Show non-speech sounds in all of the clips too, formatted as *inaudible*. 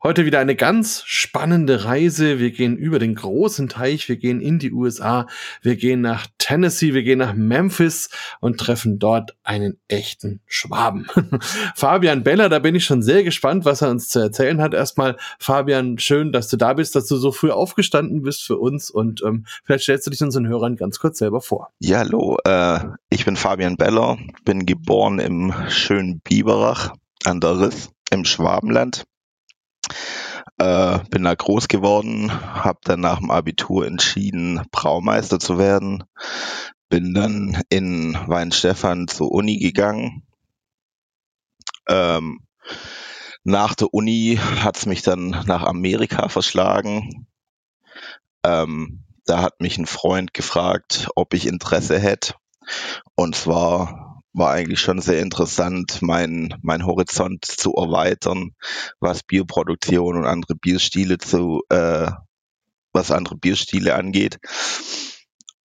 Heute wieder eine ganz spannende Reise. Wir gehen über den großen Teich, wir gehen in die USA, wir gehen nach Tennessee, wir gehen nach Memphis und treffen dort einen echten Schwaben. *laughs* Fabian Beller, da bin ich schon sehr gespannt, was er uns zu erzählen hat. Erstmal, Fabian, schön, dass du da bist, dass du so früh aufgestanden bist für uns und ähm, vielleicht stellst du dich unseren Hörern ganz kurz selber vor. Ja, hallo, äh, ich bin Fabian Beller, bin geboren im schönen Biberach an der Riss im Schwabenland äh, bin da groß geworden, habe dann nach dem Abitur entschieden, Braumeister zu werden. Bin dann in Weinstefan zur Uni gegangen. Ähm, nach der Uni hat's mich dann nach Amerika verschlagen. Ähm, da hat mich ein Freund gefragt, ob ich Interesse hätte. Und zwar war eigentlich schon sehr interessant, mein, mein Horizont zu erweitern, was Bierproduktion und andere Bierstile zu, äh, was andere Bierstile angeht.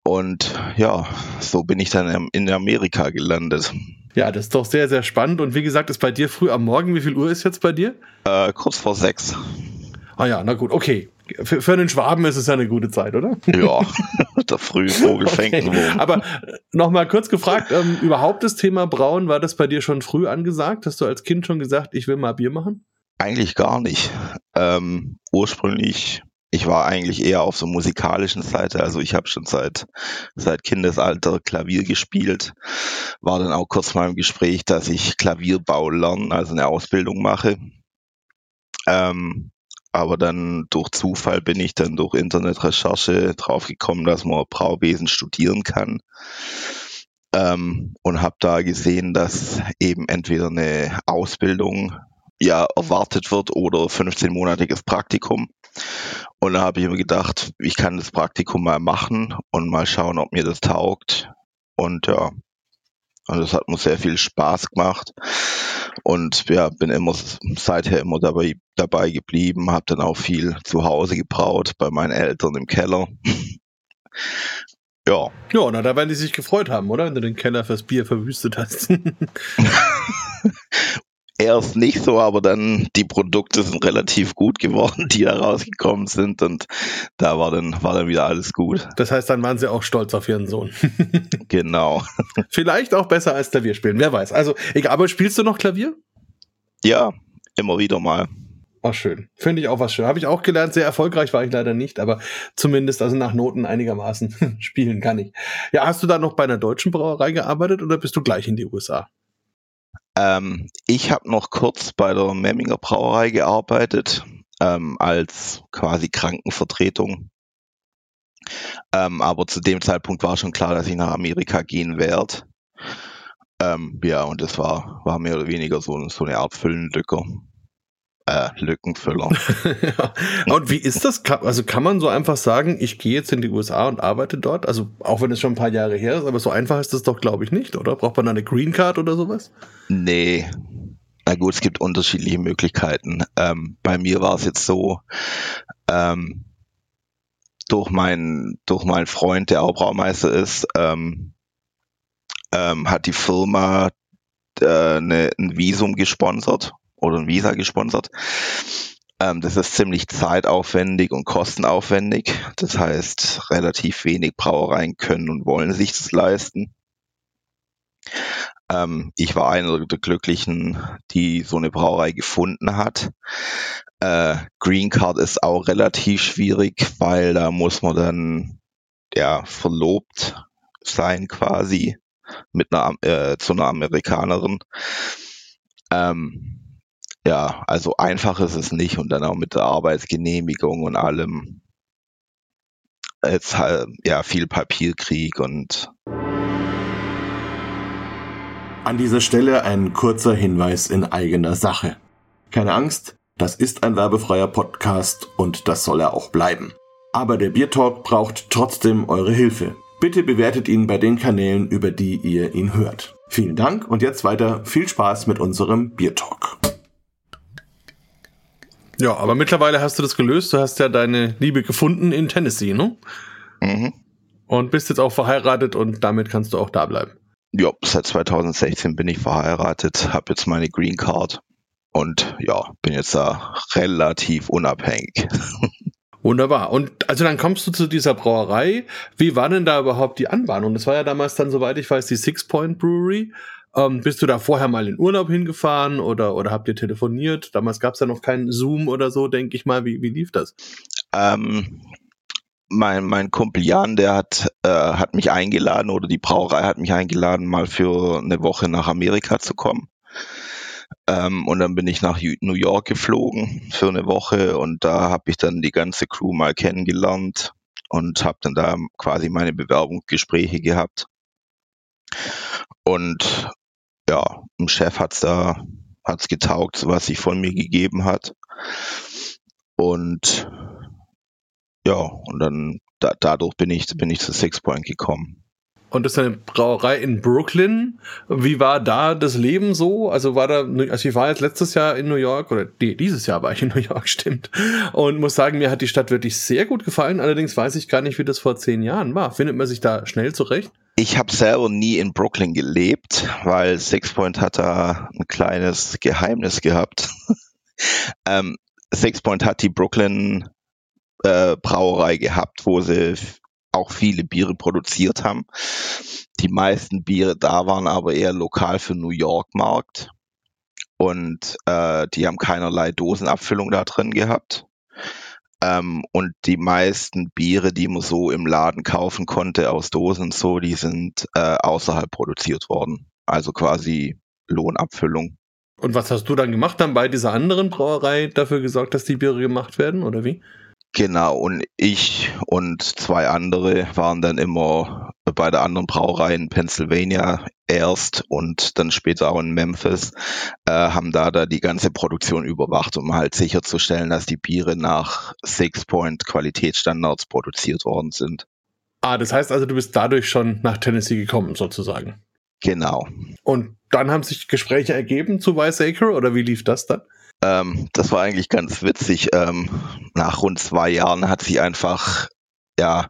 Und ja, so bin ich dann in Amerika gelandet. Ja, das ist doch sehr, sehr spannend. Und wie gesagt, ist bei dir früh am Morgen. Wie viel Uhr ist jetzt bei dir? Äh, kurz vor sechs. Ah ja, na gut, okay. Für, für einen Schwaben ist es ja eine gute Zeit, oder? Ja, *laughs* der frühe Vogel fängt okay. Aber äh, nochmal kurz gefragt, ähm, überhaupt das Thema Brauen, war das bei dir schon früh angesagt? Hast du als Kind schon gesagt, ich will mal Bier machen? Eigentlich gar nicht. Ähm, ursprünglich, ich war eigentlich eher auf so musikalischen Seite. Also ich habe schon seit, seit Kindesalter Klavier gespielt. War dann auch kurz mal im Gespräch, dass ich Klavierbau lernen, also eine Ausbildung mache. Ähm, aber dann durch Zufall bin ich dann durch Internetrecherche draufgekommen, dass man Brauwesen studieren kann. Ähm, und habe da gesehen, dass eben entweder eine Ausbildung ja erwartet wird oder 15-monatiges Praktikum. Und da habe ich mir gedacht, ich kann das Praktikum mal machen und mal schauen, ob mir das taugt. Und ja, und das hat mir sehr viel Spaß gemacht. Und ja, bin immer seither immer dabei, dabei geblieben, habe dann auch viel zu Hause gebraut, bei meinen Eltern im Keller. ja. Ja, na, da werden die sich gefreut haben, oder? Wenn du den Keller fürs Bier verwüstet hast. *laughs* *laughs* erst nicht so, aber dann die Produkte sind relativ gut geworden, die da rausgekommen sind und da war dann, war dann wieder alles gut. Das heißt, dann waren sie auch stolz auf ihren Sohn. *laughs* genau. Vielleicht auch besser als Klavier spielen, wer weiß. Also, egal, aber spielst du noch Klavier? Ja, immer wieder mal. Ach, schön. Finde ich auch was schön. Habe ich auch gelernt. Sehr erfolgreich war ich leider nicht, aber zumindest also nach Noten einigermaßen *laughs* spielen kann ich. Ja, hast du da noch bei einer deutschen Brauerei gearbeitet oder bist du gleich in die USA? Ähm, ich habe noch kurz bei der Memminger Brauerei gearbeitet, ähm, als quasi Krankenvertretung. Ähm, aber zu dem Zeitpunkt war schon klar, dass ich nach Amerika gehen werde. Ähm, ja, und das war, war mehr oder weniger so, so eine Art Füllenlücke äh, Lückenfüller. *laughs* ja. Und wie ist das? Also kann man so einfach sagen, ich gehe jetzt in die USA und arbeite dort? Also auch wenn es schon ein paar Jahre her ist, aber so einfach ist das doch, glaube ich, nicht, oder? Braucht man eine Green Card oder sowas? Nee. Na gut, es gibt unterschiedliche Möglichkeiten. Ähm, bei mir war es jetzt so, ähm, durch meinen durch meinen Freund, der auch Braumeister ist, ähm, ähm, hat die Firma äh, ne, ein Visum gesponsert oder ein Visa gesponsert. Ähm, das ist ziemlich zeitaufwendig und kostenaufwendig. Das heißt, relativ wenig Brauereien können und wollen sich das leisten. Ähm, ich war einer der Glücklichen, die so eine Brauerei gefunden hat. Äh, Green Card ist auch relativ schwierig, weil da muss man dann ja verlobt sein quasi mit einer äh, zu einer Amerikanerin. Ähm, ja, also einfach ist es nicht und dann auch mit der Arbeitsgenehmigung und allem. Jetzt halt, ja, viel Papierkrieg und. An dieser Stelle ein kurzer Hinweis in eigener Sache. Keine Angst, das ist ein werbefreier Podcast und das soll er auch bleiben. Aber der Biertalk braucht trotzdem eure Hilfe. Bitte bewertet ihn bei den Kanälen, über die ihr ihn hört. Vielen Dank und jetzt weiter viel Spaß mit unserem Biertalk. Ja, aber mittlerweile hast du das gelöst. Du hast ja deine Liebe gefunden in Tennessee, ne? Mhm. Und bist jetzt auch verheiratet und damit kannst du auch da bleiben. Ja, seit 2016 bin ich verheiratet, habe jetzt meine Green Card und ja, bin jetzt da relativ unabhängig. *laughs* Wunderbar. Und also dann kommst du zu dieser Brauerei. Wie war denn da überhaupt die Anbahnung? Das war ja damals dann, soweit ich weiß, die Six Point Brewery. Ähm, bist du da vorher mal in Urlaub hingefahren oder, oder habt ihr telefoniert? Damals gab es ja noch keinen Zoom oder so, denke ich mal. Wie, wie lief das? Ähm, mein, mein Kumpel Jan, der hat, äh, hat mich eingeladen oder die Brauerei hat mich eingeladen, mal für eine Woche nach Amerika zu kommen. Ähm, und dann bin ich nach New York geflogen für eine Woche und da habe ich dann die ganze Crew mal kennengelernt und habe dann da quasi meine Bewerbungsgespräche gehabt. Und ja, dem Chef hat's da hat's getaugt, was sich von mir gegeben hat. Und ja, und dann da, dadurch bin ich bin ich zu Six Point gekommen. Und das ist eine Brauerei in Brooklyn. Wie war da das Leben so? Also war da, also ich war jetzt letztes Jahr in New York, oder nee, dieses Jahr war ich in New York, *laughs* stimmt. Und muss sagen, mir hat die Stadt wirklich sehr gut gefallen. Allerdings weiß ich gar nicht, wie das vor zehn Jahren war. Findet man sich da schnell zurecht? Ich habe selber nie in Brooklyn gelebt, weil Sixpoint hat da ein kleines Geheimnis gehabt. *laughs* ähm, Sixpoint hat die Brooklyn äh, Brauerei gehabt, wo sie auch viele Biere produziert haben. Die meisten Biere da waren aber eher lokal für New York Markt und äh, die haben keinerlei Dosenabfüllung da drin gehabt. Ähm, und die meisten Biere, die man so im Laden kaufen konnte aus Dosen und so, die sind äh, außerhalb produziert worden. Also quasi Lohnabfüllung. Und was hast du dann gemacht, dann bei dieser anderen Brauerei dafür gesorgt, dass die Biere gemacht werden, oder wie? Genau, und ich und zwei andere waren dann immer bei der anderen Brauerei in Pennsylvania erst und dann später auch in Memphis, äh, haben da, da die ganze Produktion überwacht, um halt sicherzustellen, dass die Biere nach Six Point Qualitätsstandards produziert worden sind. Ah, das heißt also, du bist dadurch schon nach Tennessee gekommen, sozusagen. Genau. Und dann haben sich Gespräche ergeben zu Wiseacre oder wie lief das dann? Ähm, das war eigentlich ganz witzig. Ähm, nach rund zwei Jahren hat sich einfach ja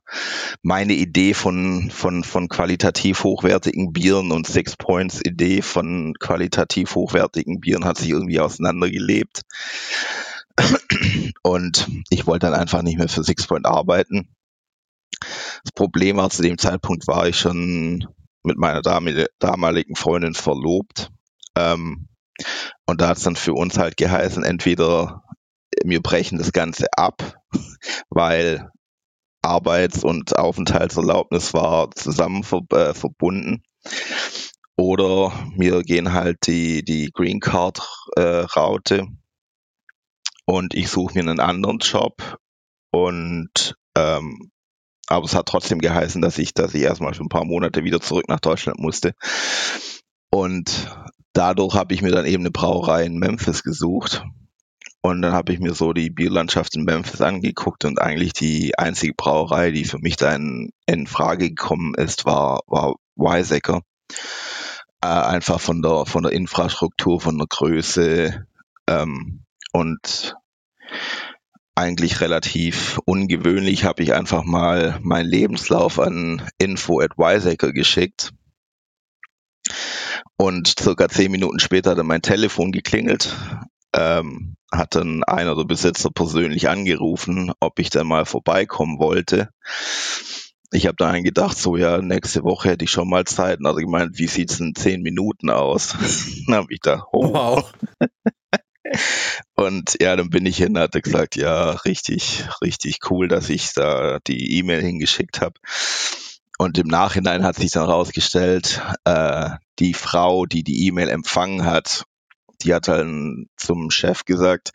meine Idee von von von qualitativ hochwertigen Bieren und Six Points Idee von qualitativ hochwertigen Bieren hat sich irgendwie auseinandergelebt. Und ich wollte dann einfach nicht mehr für Six Point arbeiten. Das Problem war, zu dem Zeitpunkt war ich schon mit meiner damaligen Freundin verlobt. Ähm, und da hat es dann für uns halt geheißen, entweder wir brechen das Ganze ab, *laughs* weil Arbeits- und Aufenthaltserlaubnis war zusammen ver äh, verbunden. Oder wir gehen halt die, die Green Card äh, Raute und ich suche mir einen anderen Job und ähm, aber es hat trotzdem geheißen, dass ich, dass ich erstmal für ein paar Monate wieder zurück nach Deutschland musste. Und dadurch habe ich mir dann eben eine Brauerei in Memphis gesucht. Und dann habe ich mir so die Bierlandschaft in Memphis angeguckt und eigentlich die einzige Brauerei, die für mich da in, Frage gekommen ist, war, war Wisecker. Äh, einfach von der, von der Infrastruktur, von der Größe ähm, und eigentlich relativ ungewöhnlich habe ich einfach mal meinen Lebenslauf an info at Wisecker geschickt und circa zehn Minuten später hat mein Telefon geklingelt. Ähm, hat dann einer der Besitzer persönlich angerufen, ob ich dann mal vorbeikommen wollte. Ich habe dann gedacht, so ja, nächste Woche hätte ich schon mal Zeit. Und hat er gemeint, wie sieht's in zehn Minuten aus? *laughs* dann habe ich gedacht, oh. Wow. *laughs* Und ja, dann bin ich hin, hat er gesagt, ja, richtig, richtig cool, dass ich da die E-Mail hingeschickt habe. Und im Nachhinein hat sich dann herausgestellt, äh, die Frau, die die E-Mail empfangen hat, die hat dann zum Chef gesagt,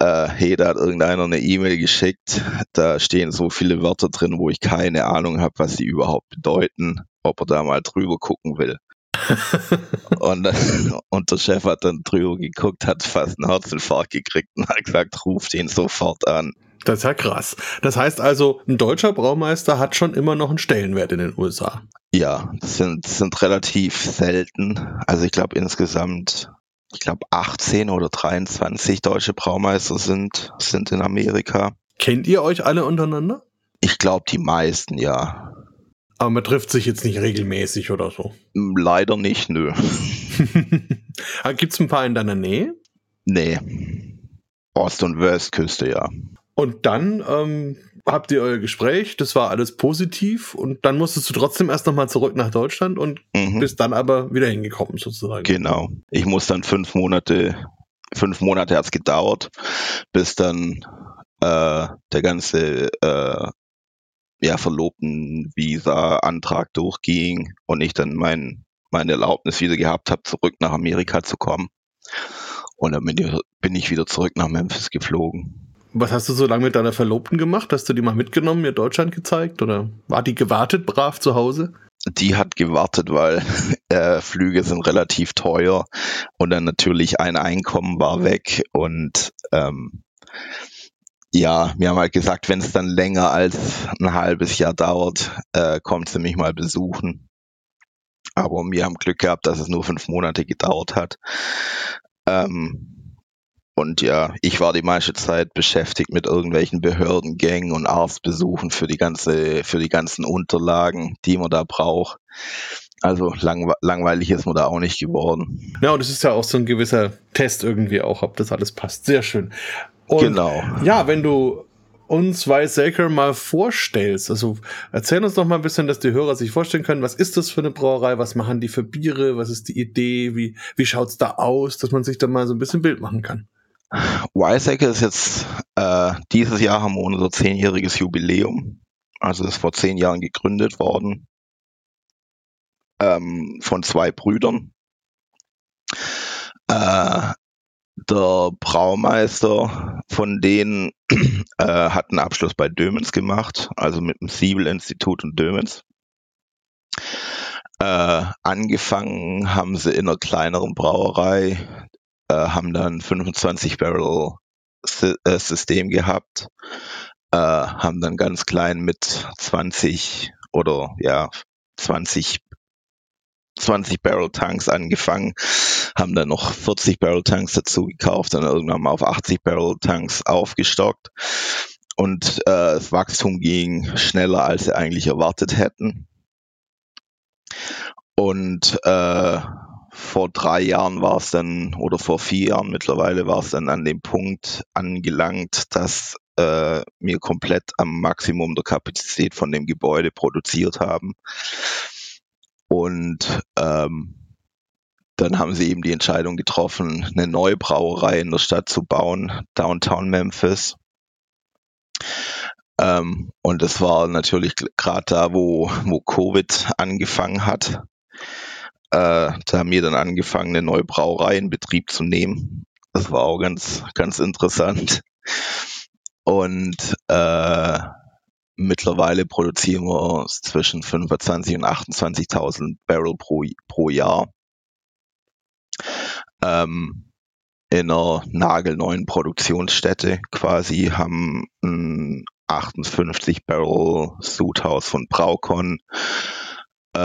äh, hey, da hat irgendeiner eine E-Mail geschickt, da stehen so viele Wörter drin, wo ich keine Ahnung habe, was sie überhaupt bedeuten, ob er da mal drüber gucken will. *laughs* und, *laughs* und der Chef hat dann drüber geguckt, hat fast einen Herzinfarkt gekriegt und hat gesagt, ruft ihn sofort an. Das ist ja krass. Das heißt also, ein deutscher Braumeister hat schon immer noch einen Stellenwert in den USA. Ja, das sind, das sind relativ selten. Also ich glaube insgesamt, ich glaube 18 oder 23 deutsche Braumeister sind, sind in Amerika. Kennt ihr euch alle untereinander? Ich glaube die meisten, ja. Aber man trifft sich jetzt nicht regelmäßig oder so. Leider nicht, nö. *laughs* Gibt es ein paar in deiner Nähe? Nee. Ost- und Westküste, ja. Und dann ähm, habt ihr euer Gespräch, das war alles positiv und dann musstest du trotzdem erst nochmal zurück nach Deutschland und mhm. bist dann aber wieder hingekommen sozusagen. Genau. Ich muss dann fünf Monate, fünf Monate hat es gedauert, bis dann äh, der ganze äh, ja, Verlobten-Visa-Antrag durchging und ich dann mein, meine Erlaubnis wieder gehabt habe, zurück nach Amerika zu kommen. Und dann bin ich wieder zurück nach Memphis geflogen. Was hast du so lange mit deiner Verlobten gemacht? Hast du die mal mitgenommen, mir Deutschland gezeigt? Oder war die gewartet brav zu Hause? Die hat gewartet, weil *laughs* äh, Flüge sind relativ teuer und dann natürlich ein Einkommen war weg und ähm, ja, wir haben halt gesagt, wenn es dann länger als ein halbes Jahr dauert, äh, kommt sie mich mal besuchen. Aber wir haben Glück gehabt, dass es nur fünf Monate gedauert hat. Ähm, und ja, ich war die meiste Zeit beschäftigt mit irgendwelchen Behördengängen und Arztbesuchen für die ganze, für die ganzen Unterlagen, die man da braucht. Also langwe langweilig ist man da auch nicht geworden. Ja, und es ist ja auch so ein gewisser Test irgendwie auch, ob das alles passt. Sehr schön. Und genau. Ja, wenn du uns Weißsäcker mal vorstellst. Also erzähl uns doch mal ein bisschen, dass die Hörer sich vorstellen können, was ist das für eine Brauerei, was machen die für Biere, was ist die Idee, wie, wie schaut's da aus, dass man sich da mal so ein bisschen Bild machen kann. Wiseacre ist jetzt, äh, dieses Jahr haben wir unser zehnjähriges Jubiläum. Also ist vor zehn Jahren gegründet worden ähm, von zwei Brüdern. Äh, der Braumeister von denen *clears throat* äh, hat einen Abschluss bei Dömens gemacht, also mit dem Siebel-Institut und Dömens. Äh, angefangen haben sie in einer kleineren Brauerei, äh, haben dann 25 Barrel äh, System gehabt, äh, haben dann ganz klein mit 20 oder ja 20 20 Barrel Tanks angefangen, haben dann noch 40 Barrel Tanks dazu gekauft, dann irgendwann mal auf 80 Barrel Tanks aufgestockt und äh, das Wachstum ging schneller, als sie eigentlich erwartet hätten. Und äh, vor drei Jahren war es dann, oder vor vier Jahren mittlerweile war es dann an dem Punkt angelangt, dass äh, wir komplett am Maximum der Kapazität von dem Gebäude produziert haben. Und ähm, dann haben sie eben die Entscheidung getroffen, eine neue Brauerei in der Stadt zu bauen, Downtown Memphis. Ähm, und das war natürlich gerade da, wo, wo Covid angefangen hat. Äh, da haben wir dann angefangen, eine neue Brauerei in Betrieb zu nehmen. Das war auch ganz, ganz interessant. Und äh, mittlerweile produzieren wir zwischen 25 und 28.000 Barrel pro, pro Jahr. Ähm, in einer nagelneuen Produktionsstätte quasi haben ein 58 Barrel Suithaus von Braucon, äh,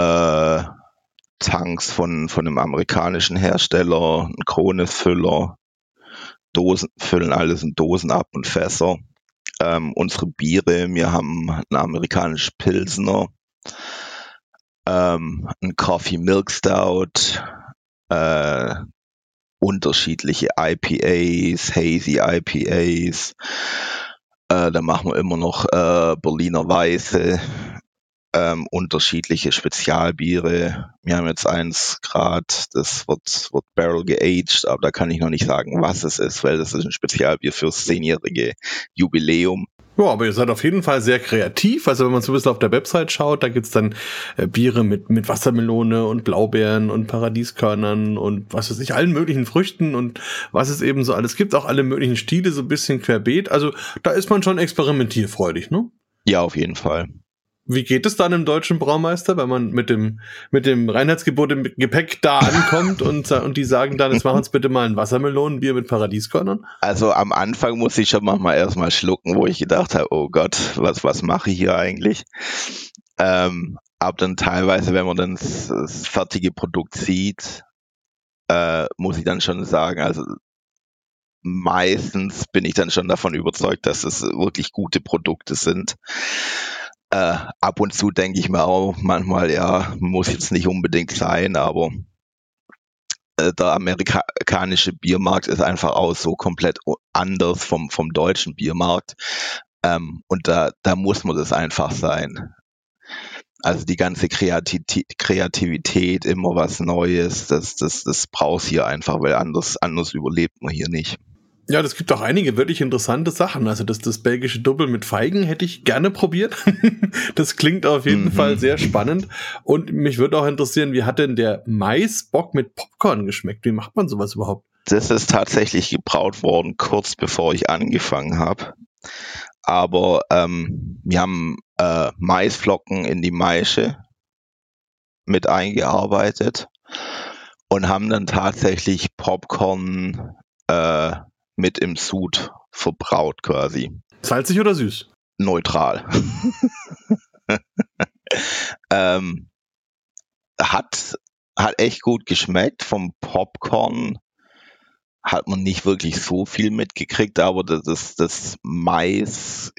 Tanks von, von einem amerikanischen Hersteller, ein Kronesfüller, Dosen, füllen alles in Dosen ab und Fässer. Ähm, unsere Biere, wir haben einen amerikanischen Pilsner, ähm, ein Coffee Milk Stout, äh, unterschiedliche IPAs, Hazy IPAs. Äh, da machen wir immer noch äh, Berliner Weiße, ähm, unterschiedliche Spezialbiere. Wir haben jetzt eins Grad, das wird, wird Barrel geaged, aber da kann ich noch nicht sagen, was es ist, weil das ist ein Spezialbier fürs zehnjährige Jubiläum. Ja, aber ihr seid auf jeden Fall sehr kreativ. Also wenn man so ein bisschen auf der Website schaut, da gibt's dann äh, Biere mit, mit Wassermelone und Blaubeeren und Paradieskörnern und was weiß ich, allen möglichen Früchten und was es eben so alles gibt. Auch alle möglichen Stile, so ein bisschen querbeet. Also da ist man schon experimentierfreudig, ne? Ja, auf jeden Fall. Wie geht es dann im deutschen Braumeister, wenn man mit dem, mit dem Reinheitsgebot im Gepäck da ankommt und, und die sagen dann, jetzt machen uns bitte mal ein Wassermelonenbier mit Paradieskörnern? Also am Anfang muss ich schon manchmal erstmal schlucken, wo ich gedacht habe, oh Gott, was, was mache ich hier eigentlich? Ähm, aber dann teilweise, wenn man dann das, fertige Produkt sieht, äh, muss ich dann schon sagen, also meistens bin ich dann schon davon überzeugt, dass es wirklich gute Produkte sind. Äh, ab und zu denke ich mir auch manchmal, ja, muss jetzt nicht unbedingt sein, aber äh, der amerikanische Biermarkt ist einfach auch so komplett anders vom, vom deutschen Biermarkt. Ähm, und da, da muss man das einfach sein. Also die ganze Kreativität, immer was Neues, das, das, das brauchst hier einfach, weil anders, anders überlebt man hier nicht. Ja, das gibt auch einige wirklich interessante Sachen. Also das, das belgische Doppel mit Feigen hätte ich gerne probiert. *laughs* das klingt auf jeden mhm. Fall sehr spannend. Und mich würde auch interessieren, wie hat denn der Maisbock mit Popcorn geschmeckt? Wie macht man sowas überhaupt? Das ist tatsächlich gebraut worden, kurz bevor ich angefangen habe. Aber ähm, wir haben äh, Maisflocken in die Maische mit eingearbeitet und haben dann tatsächlich Popcorn äh, mit im Sud verbraut quasi. Salzig oder süß? Neutral. *laughs* ähm, hat, hat echt gut geschmeckt. Vom Popcorn hat man nicht wirklich so viel mitgekriegt, aber das, das Mais,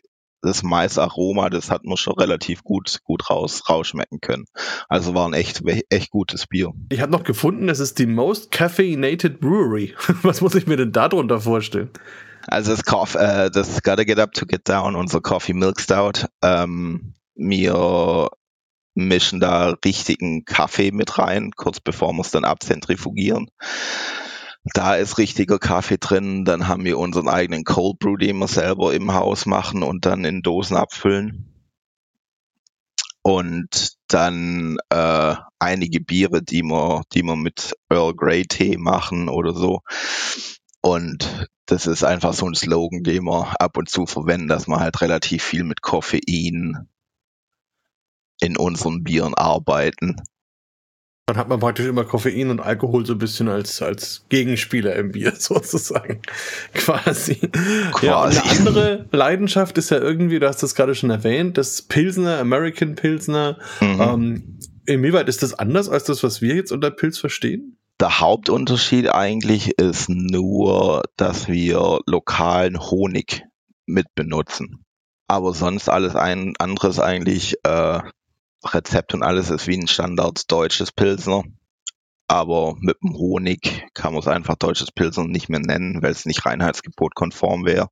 das Maisaroma, das hat man schon relativ gut, gut raus, rausschmecken können. Also war ein echt, echt gutes Bier. Ich habe noch gefunden, es ist die Most Caffeinated Brewery. *laughs* Was muss ich mir denn darunter vorstellen? Also das, Coffee, äh, das Gotta Get Up to Get Down, unser Coffee Milk Stout. Ähm, wir mischen da richtigen Kaffee mit rein, kurz bevor wir es dann abzentrifugieren. Da ist richtiger Kaffee drin. Dann haben wir unseren eigenen Cold Brew, den wir selber im Haus machen und dann in Dosen abfüllen. Und dann äh, einige Biere, die wir, die wir mit Earl Grey Tee machen oder so. Und das ist einfach so ein Slogan, den wir ab und zu verwenden, dass wir halt relativ viel mit Koffein in unseren Bieren arbeiten. Dann hat man praktisch immer Koffein und Alkohol so ein bisschen als, als Gegenspieler im Bier *laughs* sozusagen. Quasi. Quasi. Ja, eine andere Leidenschaft ist ja irgendwie, du hast das gerade schon erwähnt, das Pilsner, American Pilsner. Mhm. Ähm, inwieweit ist das anders als das, was wir jetzt unter Pilz verstehen? Der Hauptunterschied eigentlich ist nur, dass wir lokalen Honig mit benutzen. Aber sonst alles ein anderes eigentlich äh, Rezept und alles ist wie ein Standard deutsches Pilsner. Aber mit dem Honig kann man es einfach deutsches Pilsner nicht mehr nennen, weil es nicht reinheitsgebot konform wäre.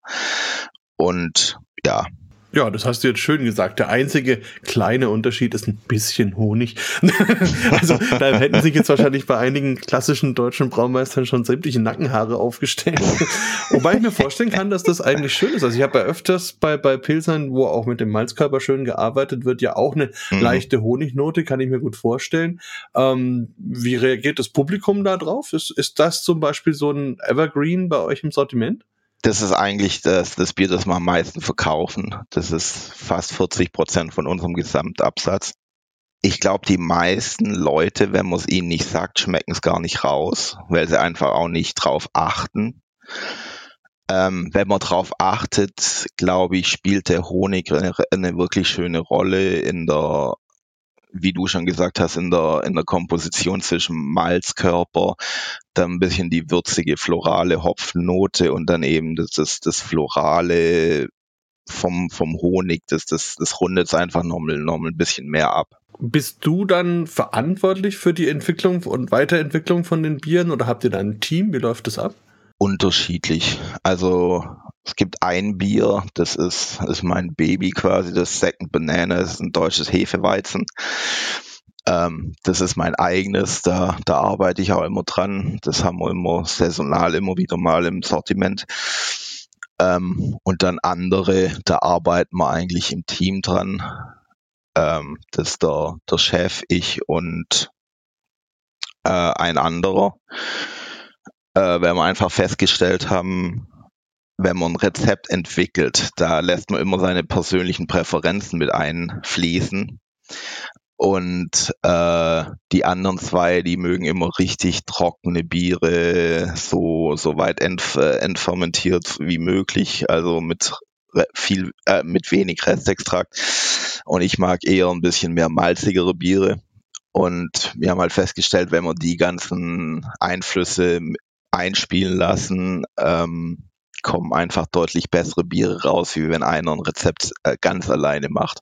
Und ja, ja, das hast du jetzt schön gesagt. Der einzige kleine Unterschied ist ein bisschen Honig. *laughs* also da hätten sich jetzt wahrscheinlich bei einigen klassischen deutschen Braumeistern schon sämtliche Nackenhaare aufgestellt. *laughs* Wobei ich mir vorstellen kann, dass das eigentlich schön ist. Also ich habe ja öfters bei, bei Pilsern, wo auch mit dem Malzkörper schön gearbeitet wird, ja auch eine mhm. leichte Honignote, kann ich mir gut vorstellen. Ähm, wie reagiert das Publikum da drauf? Ist, ist das zum Beispiel so ein Evergreen bei euch im Sortiment? Das ist eigentlich das, das Bier, das wir am meisten verkaufen. Das ist fast 40 Prozent von unserem Gesamtabsatz. Ich glaube, die meisten Leute, wenn man es ihnen nicht sagt, schmecken es gar nicht raus, weil sie einfach auch nicht drauf achten. Ähm, wenn man drauf achtet, glaube ich, spielt der Honig eine, eine wirklich schöne Rolle in der wie du schon gesagt hast, in der, in der Komposition zwischen Malzkörper, dann ein bisschen die würzige florale Hopfennote und dann eben das, das, das florale vom, vom Honig, das, das, das rundet es einfach nochmal, nochmal ein bisschen mehr ab. Bist du dann verantwortlich für die Entwicklung und Weiterentwicklung von den Bieren oder habt ihr da ein Team? Wie läuft das ab? Unterschiedlich. Also es gibt ein Bier, das ist, ist mein Baby quasi, das Second Banana, das ist ein deutsches Hefeweizen. Ähm, das ist mein eigenes, da, da arbeite ich auch immer dran. Das haben wir immer saisonal immer wieder mal im Sortiment. Ähm, und dann andere, da arbeiten wir eigentlich im Team dran. Ähm, das ist der, der Chef, ich und äh, ein anderer. Äh, weil wir einfach festgestellt haben, wenn man ein Rezept entwickelt, da lässt man immer seine persönlichen Präferenzen mit einfließen. Und äh, die anderen zwei, die mögen immer richtig trockene Biere, so, so weit ent, äh, entfermentiert wie möglich, also mit viel, äh, mit wenig Restextrakt. Und ich mag eher ein bisschen mehr malzigere Biere. Und wir haben halt festgestellt, wenn man die ganzen Einflüsse einspielen lassen, ähm, kommen einfach deutlich bessere Biere raus, wie wenn einer ein Rezept äh, ganz alleine macht.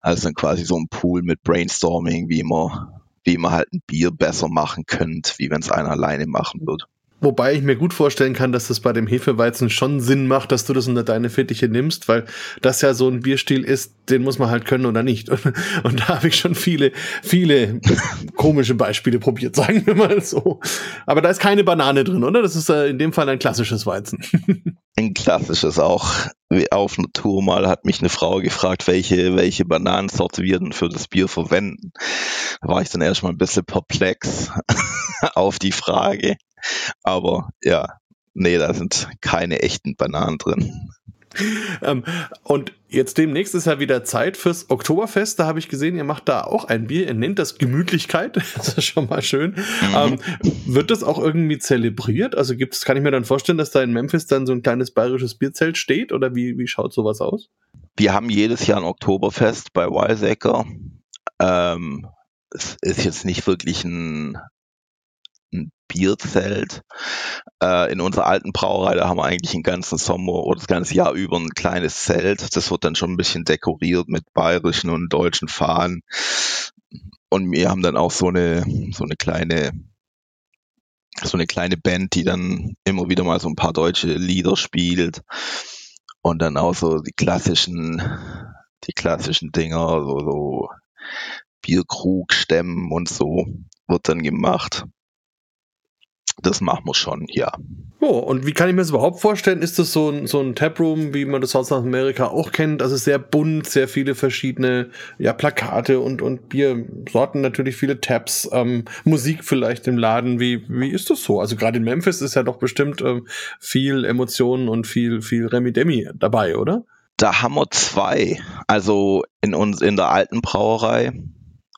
Also dann quasi so ein Pool mit Brainstorming, wie man, wie man halt ein Bier besser machen könnte, wie wenn es einer alleine machen würde. Wobei ich mir gut vorstellen kann, dass das bei dem Hefeweizen schon Sinn macht, dass du das unter deine Fittiche nimmst, weil das ja so ein Bierstil ist, den muss man halt können oder nicht. Und, *laughs* und da habe ich schon viele, viele komische Beispiele probiert, *laughs* sagen wir mal so. Aber da ist keine Banane drin, oder? Das ist äh, in dem Fall ein klassisches Weizen. *laughs* Ein klassisches auch. Auf einer Tour mal hat mich eine Frau gefragt, welche, welche Bananensorte wir denn für das Bier verwenden. Da war ich dann erstmal ein bisschen perplex auf die Frage. Aber ja, nee, da sind keine echten Bananen drin. Ähm, und jetzt demnächst ist ja wieder Zeit fürs Oktoberfest. Da habe ich gesehen, ihr macht da auch ein Bier. Ihr nennt das Gemütlichkeit. *laughs* Das ist schon mal schön. Mhm. Ähm, wird das auch irgendwie zelebriert? Also gibt's, kann ich mir dann vorstellen, dass da in Memphis dann so ein kleines bayerisches Bierzelt steht? Oder wie, wie schaut sowas aus? Wir haben jedes Jahr ein Oktoberfest bei Wiseacre. Ähm, es ist jetzt nicht wirklich ein ein Bierzelt. Äh, in unserer alten Brauerei, da haben wir eigentlich den ganzen Sommer oder das ganze Jahr über ein kleines Zelt. Das wird dann schon ein bisschen dekoriert mit bayerischen und deutschen Fahnen. Und wir haben dann auch so eine, so eine kleine, so eine kleine Band, die dann immer wieder mal so ein paar deutsche Lieder spielt. Und dann auch so die klassischen, die klassischen Dinger, so, so Bierkrug stemmen und so wird dann gemacht das machen wir schon, ja. Oh, und wie kann ich mir das überhaupt vorstellen? Ist das so ein, so ein Taproom, wie man das aus Amerika auch kennt? Also sehr bunt, sehr viele verschiedene ja, Plakate und, und Biersorten, natürlich viele Tabs, ähm, Musik vielleicht im Laden. Wie, wie ist das so? Also gerade in Memphis ist ja doch bestimmt ähm, viel Emotionen und viel, viel Remi-Demi dabei, oder? Da haben wir zwei. Also in uns, in der alten Brauerei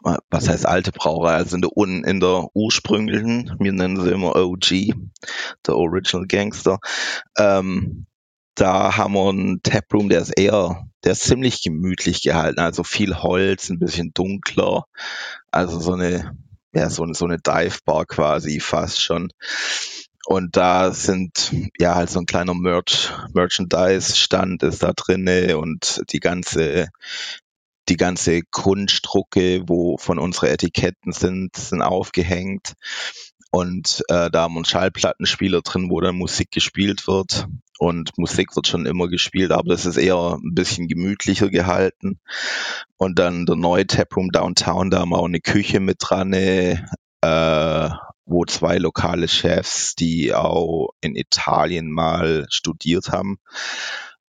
was heißt alte Brauerei, also in der, in der ursprünglichen, wir nennen sie immer OG, der Original Gangster, ähm, da haben wir einen Taproom, der ist eher, der ist ziemlich gemütlich gehalten, also viel Holz, ein bisschen dunkler, also so eine, ja, so eine, so eine Dive Bar quasi fast schon. Und da sind ja halt so ein kleiner Merch, Merchandise-Stand ist da drinne und die ganze die ganze Kunstdrucke, wo von unsere Etiketten sind, sind aufgehängt. Und äh, da haben wir einen Schallplattenspieler drin, wo dann Musik gespielt wird. Und Musik wird schon immer gespielt, aber das ist eher ein bisschen gemütlicher gehalten. Und dann der neue Taproom Downtown, da haben wir auch eine Küche mit dran, äh, wo zwei lokale Chefs, die auch in Italien mal studiert haben,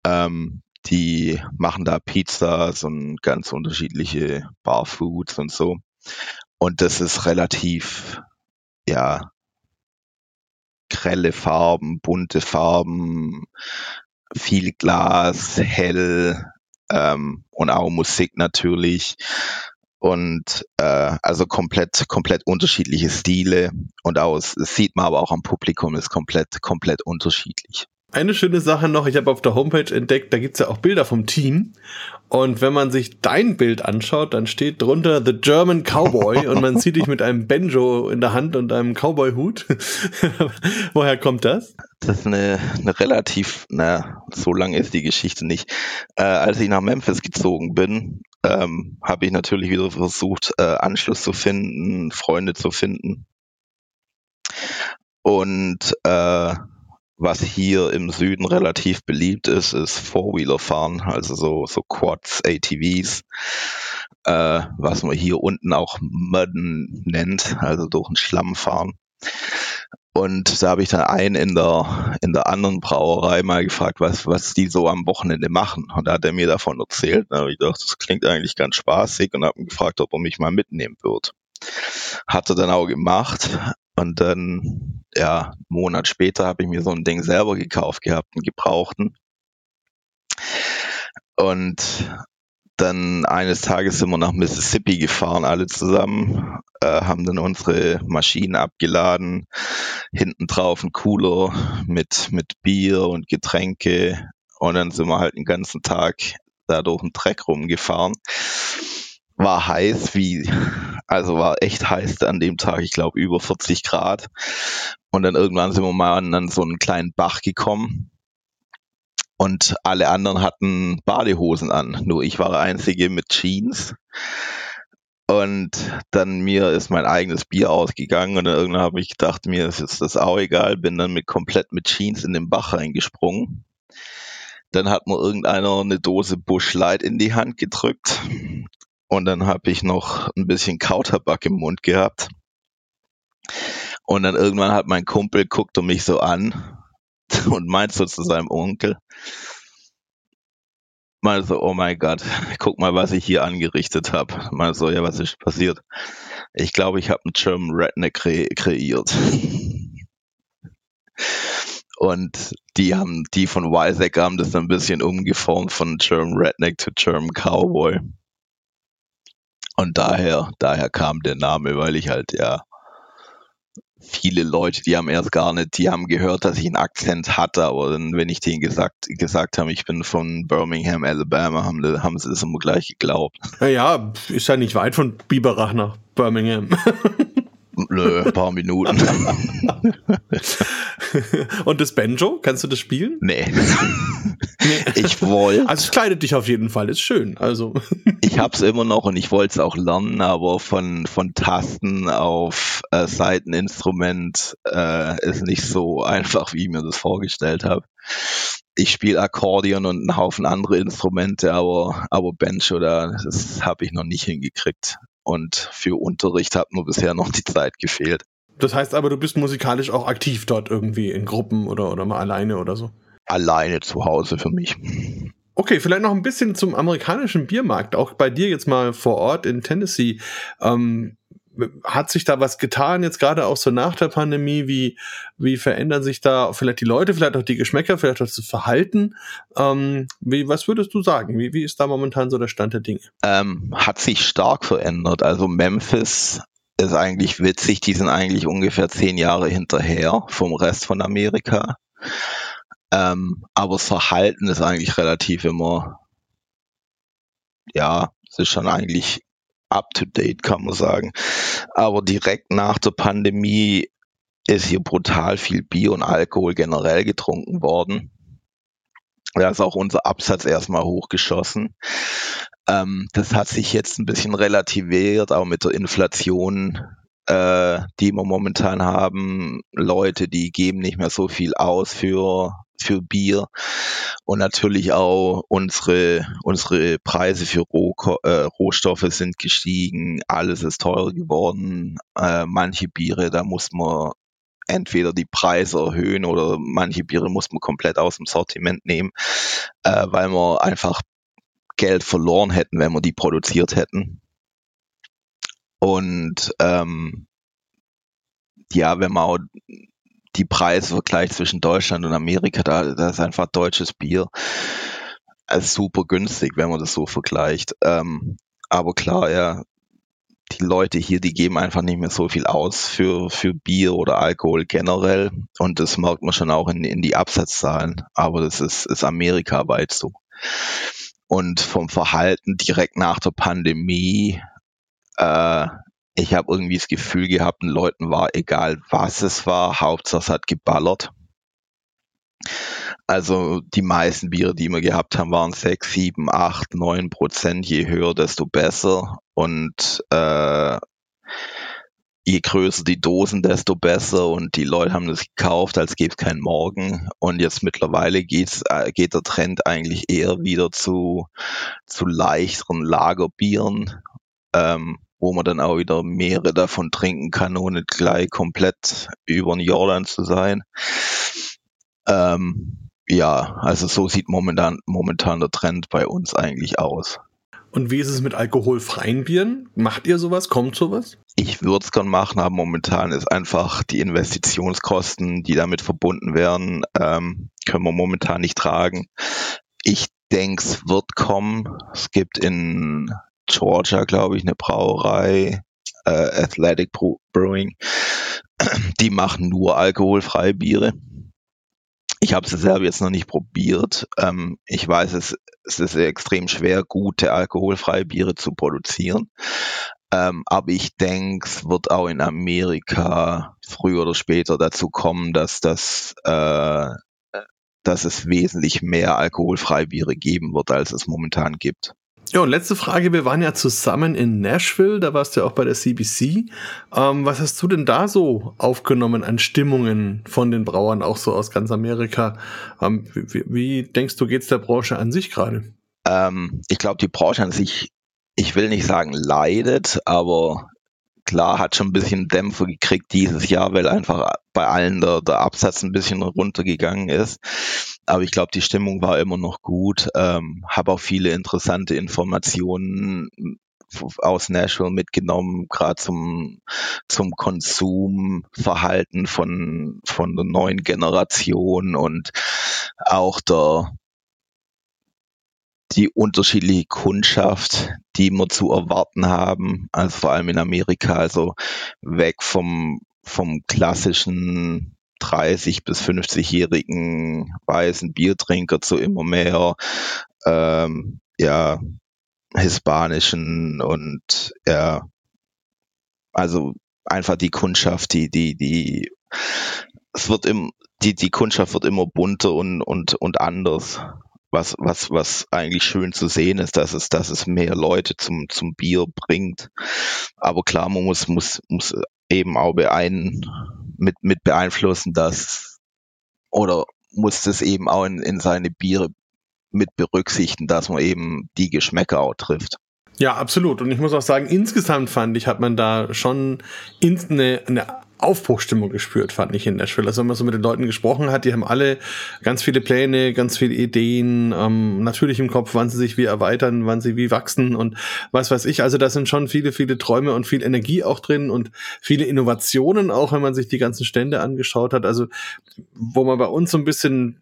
ähm, die machen da Pizzas und ganz unterschiedliche Barfoods und so. Und das ist relativ, ja, grelle Farben, bunte Farben, viel Glas, hell ähm, und auch Musik natürlich. Und äh, also komplett, komplett unterschiedliche Stile und aus, das sieht man aber auch am Publikum, ist komplett, komplett unterschiedlich. Eine schöne Sache noch, ich habe auf der Homepage entdeckt, da gibt's ja auch Bilder vom Team. Und wenn man sich dein Bild anschaut, dann steht drunter The German Cowboy und man sieht dich mit einem Banjo in der Hand und einem Cowboy-Hut. *laughs* Woher kommt das? Das ist eine, eine relativ, na, so lange ist die Geschichte nicht. Äh, als ich nach Memphis gezogen bin, ähm, habe ich natürlich wieder versucht, äh, Anschluss zu finden, Freunde zu finden. Und äh, was hier im Süden relativ beliebt ist, ist Four-Wheeler fahren, also so, so Quads, ATVs, äh, was man hier unten auch Mudden nennt, also durch den Schlamm fahren. Und da habe ich dann einen in der, in der anderen Brauerei mal gefragt, was, was die so am Wochenende machen. Und da hat er mir davon erzählt. Da habe ich gedacht, das klingt eigentlich ganz spaßig und habe ihn gefragt, ob er mich mal mitnehmen wird. Hat er dann auch gemacht. Und dann, ja, einen Monat später habe ich mir so ein Ding selber gekauft gehabt, einen gebrauchten. Und dann eines Tages sind wir nach Mississippi gefahren, alle zusammen, äh, haben dann unsere Maschinen abgeladen, hinten drauf ein Cooler mit, mit Bier und Getränke. Und dann sind wir halt den ganzen Tag da durch den Dreck rumgefahren war heiß, wie, also war echt heiß an dem Tag, ich glaube über 40 Grad. Und dann irgendwann sind wir mal an, so einen kleinen Bach gekommen. Und alle anderen hatten Badehosen an. Nur ich war der Einzige mit Jeans. Und dann mir ist mein eigenes Bier ausgegangen und dann irgendwann habe ich gedacht, mir ist jetzt das auch egal, bin dann mit komplett mit Jeans in den Bach reingesprungen. Dann hat mir irgendeiner eine Dose Bush Light in die Hand gedrückt und dann habe ich noch ein bisschen Kautabak im Mund gehabt. Und dann irgendwann hat mein Kumpel guckt mich so an *laughs* und meint so zu seinem Onkel, mal so, oh mein Gott, guck mal, was ich hier angerichtet habe. Mal so, ja, was ist passiert? Ich glaube, ich habe einen German Redneck kre kreiert. *laughs* Und die haben, die von Wiseek haben das ein bisschen umgeformt von German Redneck zu German Cowboy. Und daher, daher kam der Name, weil ich halt, ja, viele Leute, die haben erst gar nicht, die haben gehört, dass ich einen Akzent hatte, aber dann, wenn ich denen gesagt, gesagt habe, ich bin von Birmingham, Alabama, haben, haben sie das immer gleich geglaubt. Ja, ist ja nicht weit von Biberach nach Birmingham. *laughs* Nö, ein paar Minuten. *laughs* Und das Banjo, kannst du das spielen? Nee. Ich wollte. Also es kleidet dich auf jeden Fall, ist schön. Also. *laughs* Ich hab's immer noch und ich wollte es auch lernen, aber von, von Tasten auf äh, Seiteninstrument äh, ist nicht so einfach, wie ich mir das vorgestellt habe. Ich spiele Akkordeon und einen Haufen andere Instrumente, aber, aber Banjo, da, das habe ich noch nicht hingekriegt und für Unterricht hat mir bisher noch die Zeit gefehlt. Das heißt aber, du bist musikalisch auch aktiv dort irgendwie in Gruppen oder, oder mal alleine oder so? Alleine zu Hause für mich. Okay, vielleicht noch ein bisschen zum amerikanischen Biermarkt, auch bei dir jetzt mal vor Ort in Tennessee. Ähm, hat sich da was getan, jetzt gerade auch so nach der Pandemie? Wie, wie verändern sich da vielleicht die Leute, vielleicht auch die Geschmäcker, vielleicht auch das Verhalten? Ähm, wie, was würdest du sagen? Wie, wie ist da momentan so der Stand der Dinge? Ähm, hat sich stark verändert. Also Memphis ist eigentlich witzig, die sind eigentlich ungefähr zehn Jahre hinterher vom Rest von Amerika. Ähm, aber das Verhalten ist eigentlich relativ immer, ja, es ist schon eigentlich up-to-date, kann man sagen. Aber direkt nach der Pandemie ist hier brutal viel Bier und Alkohol generell getrunken worden. Da ist auch unser Absatz erstmal hochgeschossen. Ähm, das hat sich jetzt ein bisschen relativiert, auch mit der Inflation, äh, die wir momentan haben. Leute, die geben nicht mehr so viel aus für für Bier und natürlich auch unsere, unsere Preise für Roh, äh, Rohstoffe sind gestiegen, alles ist teurer geworden. Äh, manche Biere, da muss man entweder die Preise erhöhen oder manche Biere muss man komplett aus dem Sortiment nehmen, äh, weil wir einfach Geld verloren hätten, wenn wir die produziert hätten. Und ähm, ja, wenn man auch die Preisvergleich zwischen Deutschland und Amerika, da, da ist einfach deutsches Bier also super günstig, wenn man das so vergleicht. Ähm, aber klar, ja, die Leute hier, die geben einfach nicht mehr so viel aus für, für Bier oder Alkohol generell. Und das merkt man schon auch in, in die Absatzzahlen. Aber das ist, ist amerikaweit so. Und vom Verhalten direkt nach der Pandemie äh, ich habe irgendwie das Gefühl gehabt, den Leuten war egal, was es war, Hauptsache es hat geballert. Also die meisten Biere, die wir gehabt haben, waren 6, 7, 8, 9 Prozent. Je höher, desto besser. Und äh, je größer die Dosen, desto besser. Und die Leute haben das gekauft, als gäbe es keinen Morgen. Und jetzt mittlerweile geht's, äh, geht der Trend eigentlich eher wieder zu, zu leichteren Lagerbieren. Ähm, wo man dann auch wieder mehrere davon trinken kann, ohne gleich komplett über den Jordan zu sein. Ähm, ja, also so sieht momentan, momentan der Trend bei uns eigentlich aus. Und wie ist es mit alkoholfreien Bieren? Macht ihr sowas? Kommt sowas? Ich würde es gern machen, aber momentan ist einfach die Investitionskosten, die damit verbunden werden, ähm, können wir momentan nicht tragen. Ich denke, es wird kommen. Es gibt in Georgia, glaube ich, eine Brauerei, äh, Athletic Brewing. *clears throat* Die machen nur alkoholfreie Biere. Ich habe sie selber jetzt noch nicht probiert. Ähm, ich weiß, es, es ist extrem schwer, gute alkoholfreie Biere zu produzieren. Ähm, aber ich denke, es wird auch in Amerika früher oder später dazu kommen, dass das äh, dass es wesentlich mehr alkoholfreie Biere geben wird, als es momentan gibt. Ja, und letzte Frage. Wir waren ja zusammen in Nashville, da warst du ja auch bei der CBC. Ähm, was hast du denn da so aufgenommen an Stimmungen von den Brauern, auch so aus ganz Amerika? Ähm, wie, wie, denkst du, geht's der Branche an sich gerade? Ähm, ich glaube, die Branche an sich, ich will nicht sagen leidet, aber klar hat schon ein bisschen Dämpfer gekriegt dieses Jahr, weil einfach bei allen der, der Absatz ein bisschen runtergegangen ist. Aber ich glaube, die Stimmung war immer noch gut. Ähm, Habe auch viele interessante Informationen aus Nashville mitgenommen, gerade zum, zum Konsumverhalten von, von der neuen Generation und auch der, die unterschiedliche Kundschaft, die wir zu erwarten haben, also vor allem in Amerika, also weg vom, vom klassischen 30 bis 50-jährigen weißen Biertrinker zu immer mehr ähm, ja hispanischen und ja also einfach die Kundschaft, die die die es wird im die die Kundschaft wird immer bunter und und und anders was, was, was eigentlich schön zu sehen ist, dass es, dass es mehr Leute zum, zum Bier bringt. Aber klar, man muss, muss, muss eben auch beein, mit, mit beeinflussen, dass, oder muss das eben auch in, in seine Biere mit berücksichtigen, dass man eben die Geschmäcker auch trifft. Ja, absolut. Und ich muss auch sagen, insgesamt fand ich, hat man da schon eine, eine Aufbruchstimmung gespürt, fand ich in Nashville. Also wenn man so mit den Leuten gesprochen hat, die haben alle ganz viele Pläne, ganz viele Ideen, ähm, natürlich im Kopf, wann sie sich wie erweitern, wann sie wie wachsen und was weiß ich. Also da sind schon viele, viele Träume und viel Energie auch drin und viele Innovationen auch, wenn man sich die ganzen Stände angeschaut hat. Also wo man bei uns so ein bisschen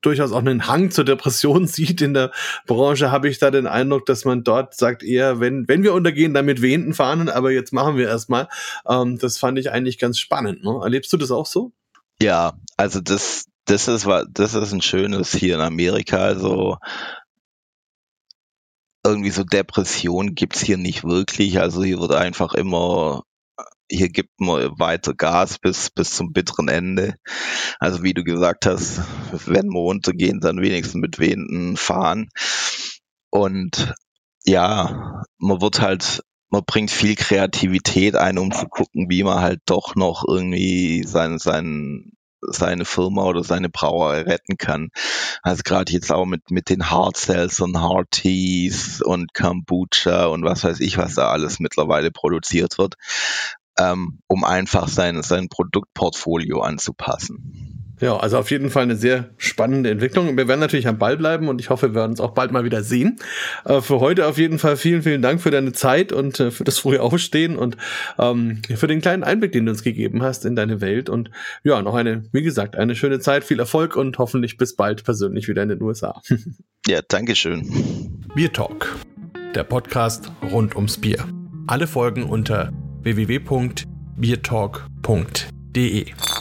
durchaus auch einen Hang zur Depression *laughs* sieht in der Branche, habe ich da den Eindruck, dass man dort sagt eher, wenn, wenn wir untergehen, dann mit wehenden Fahnen, aber jetzt machen wir erstmal. Ähm, das fand ich eigentlich ganz spannend. Ne? Erlebst du das auch so? Ja, also das, das ist das ist ein schönes hier in Amerika. Also irgendwie so Depression gibt's hier nicht wirklich. Also hier wird einfach immer hier gibt man weiter Gas bis, bis zum bitteren Ende. Also wie du gesagt hast, wenn wir runtergehen, dann wenigstens mit wehenden fahren. Und ja, man wird halt, man bringt viel Kreativität ein, um zu gucken, wie man halt doch noch irgendwie sein, sein, seine Firma oder seine Brauerei retten kann. Also gerade jetzt auch mit, mit den Hard Cells und Hard Teas und Kombucha und was weiß ich, was da alles mittlerweile produziert wird ähm, um einfach sein, sein Produktportfolio anzupassen. Ja, also auf jeden Fall eine sehr spannende Entwicklung. Wir werden natürlich am Ball bleiben und ich hoffe, wir werden uns auch bald mal wieder sehen. Äh, für heute auf jeden Fall vielen, vielen Dank für deine Zeit und äh, für das frühe Aufstehen und ähm, für den kleinen Einblick, den du uns gegeben hast in deine Welt. Und ja, noch eine, wie gesagt, eine schöne Zeit, viel Erfolg und hoffentlich bis bald persönlich wieder in den USA. *laughs* ja, Dankeschön. Bier Talk, der Podcast rund ums Bier. Alle Folgen unter www.biertalk.de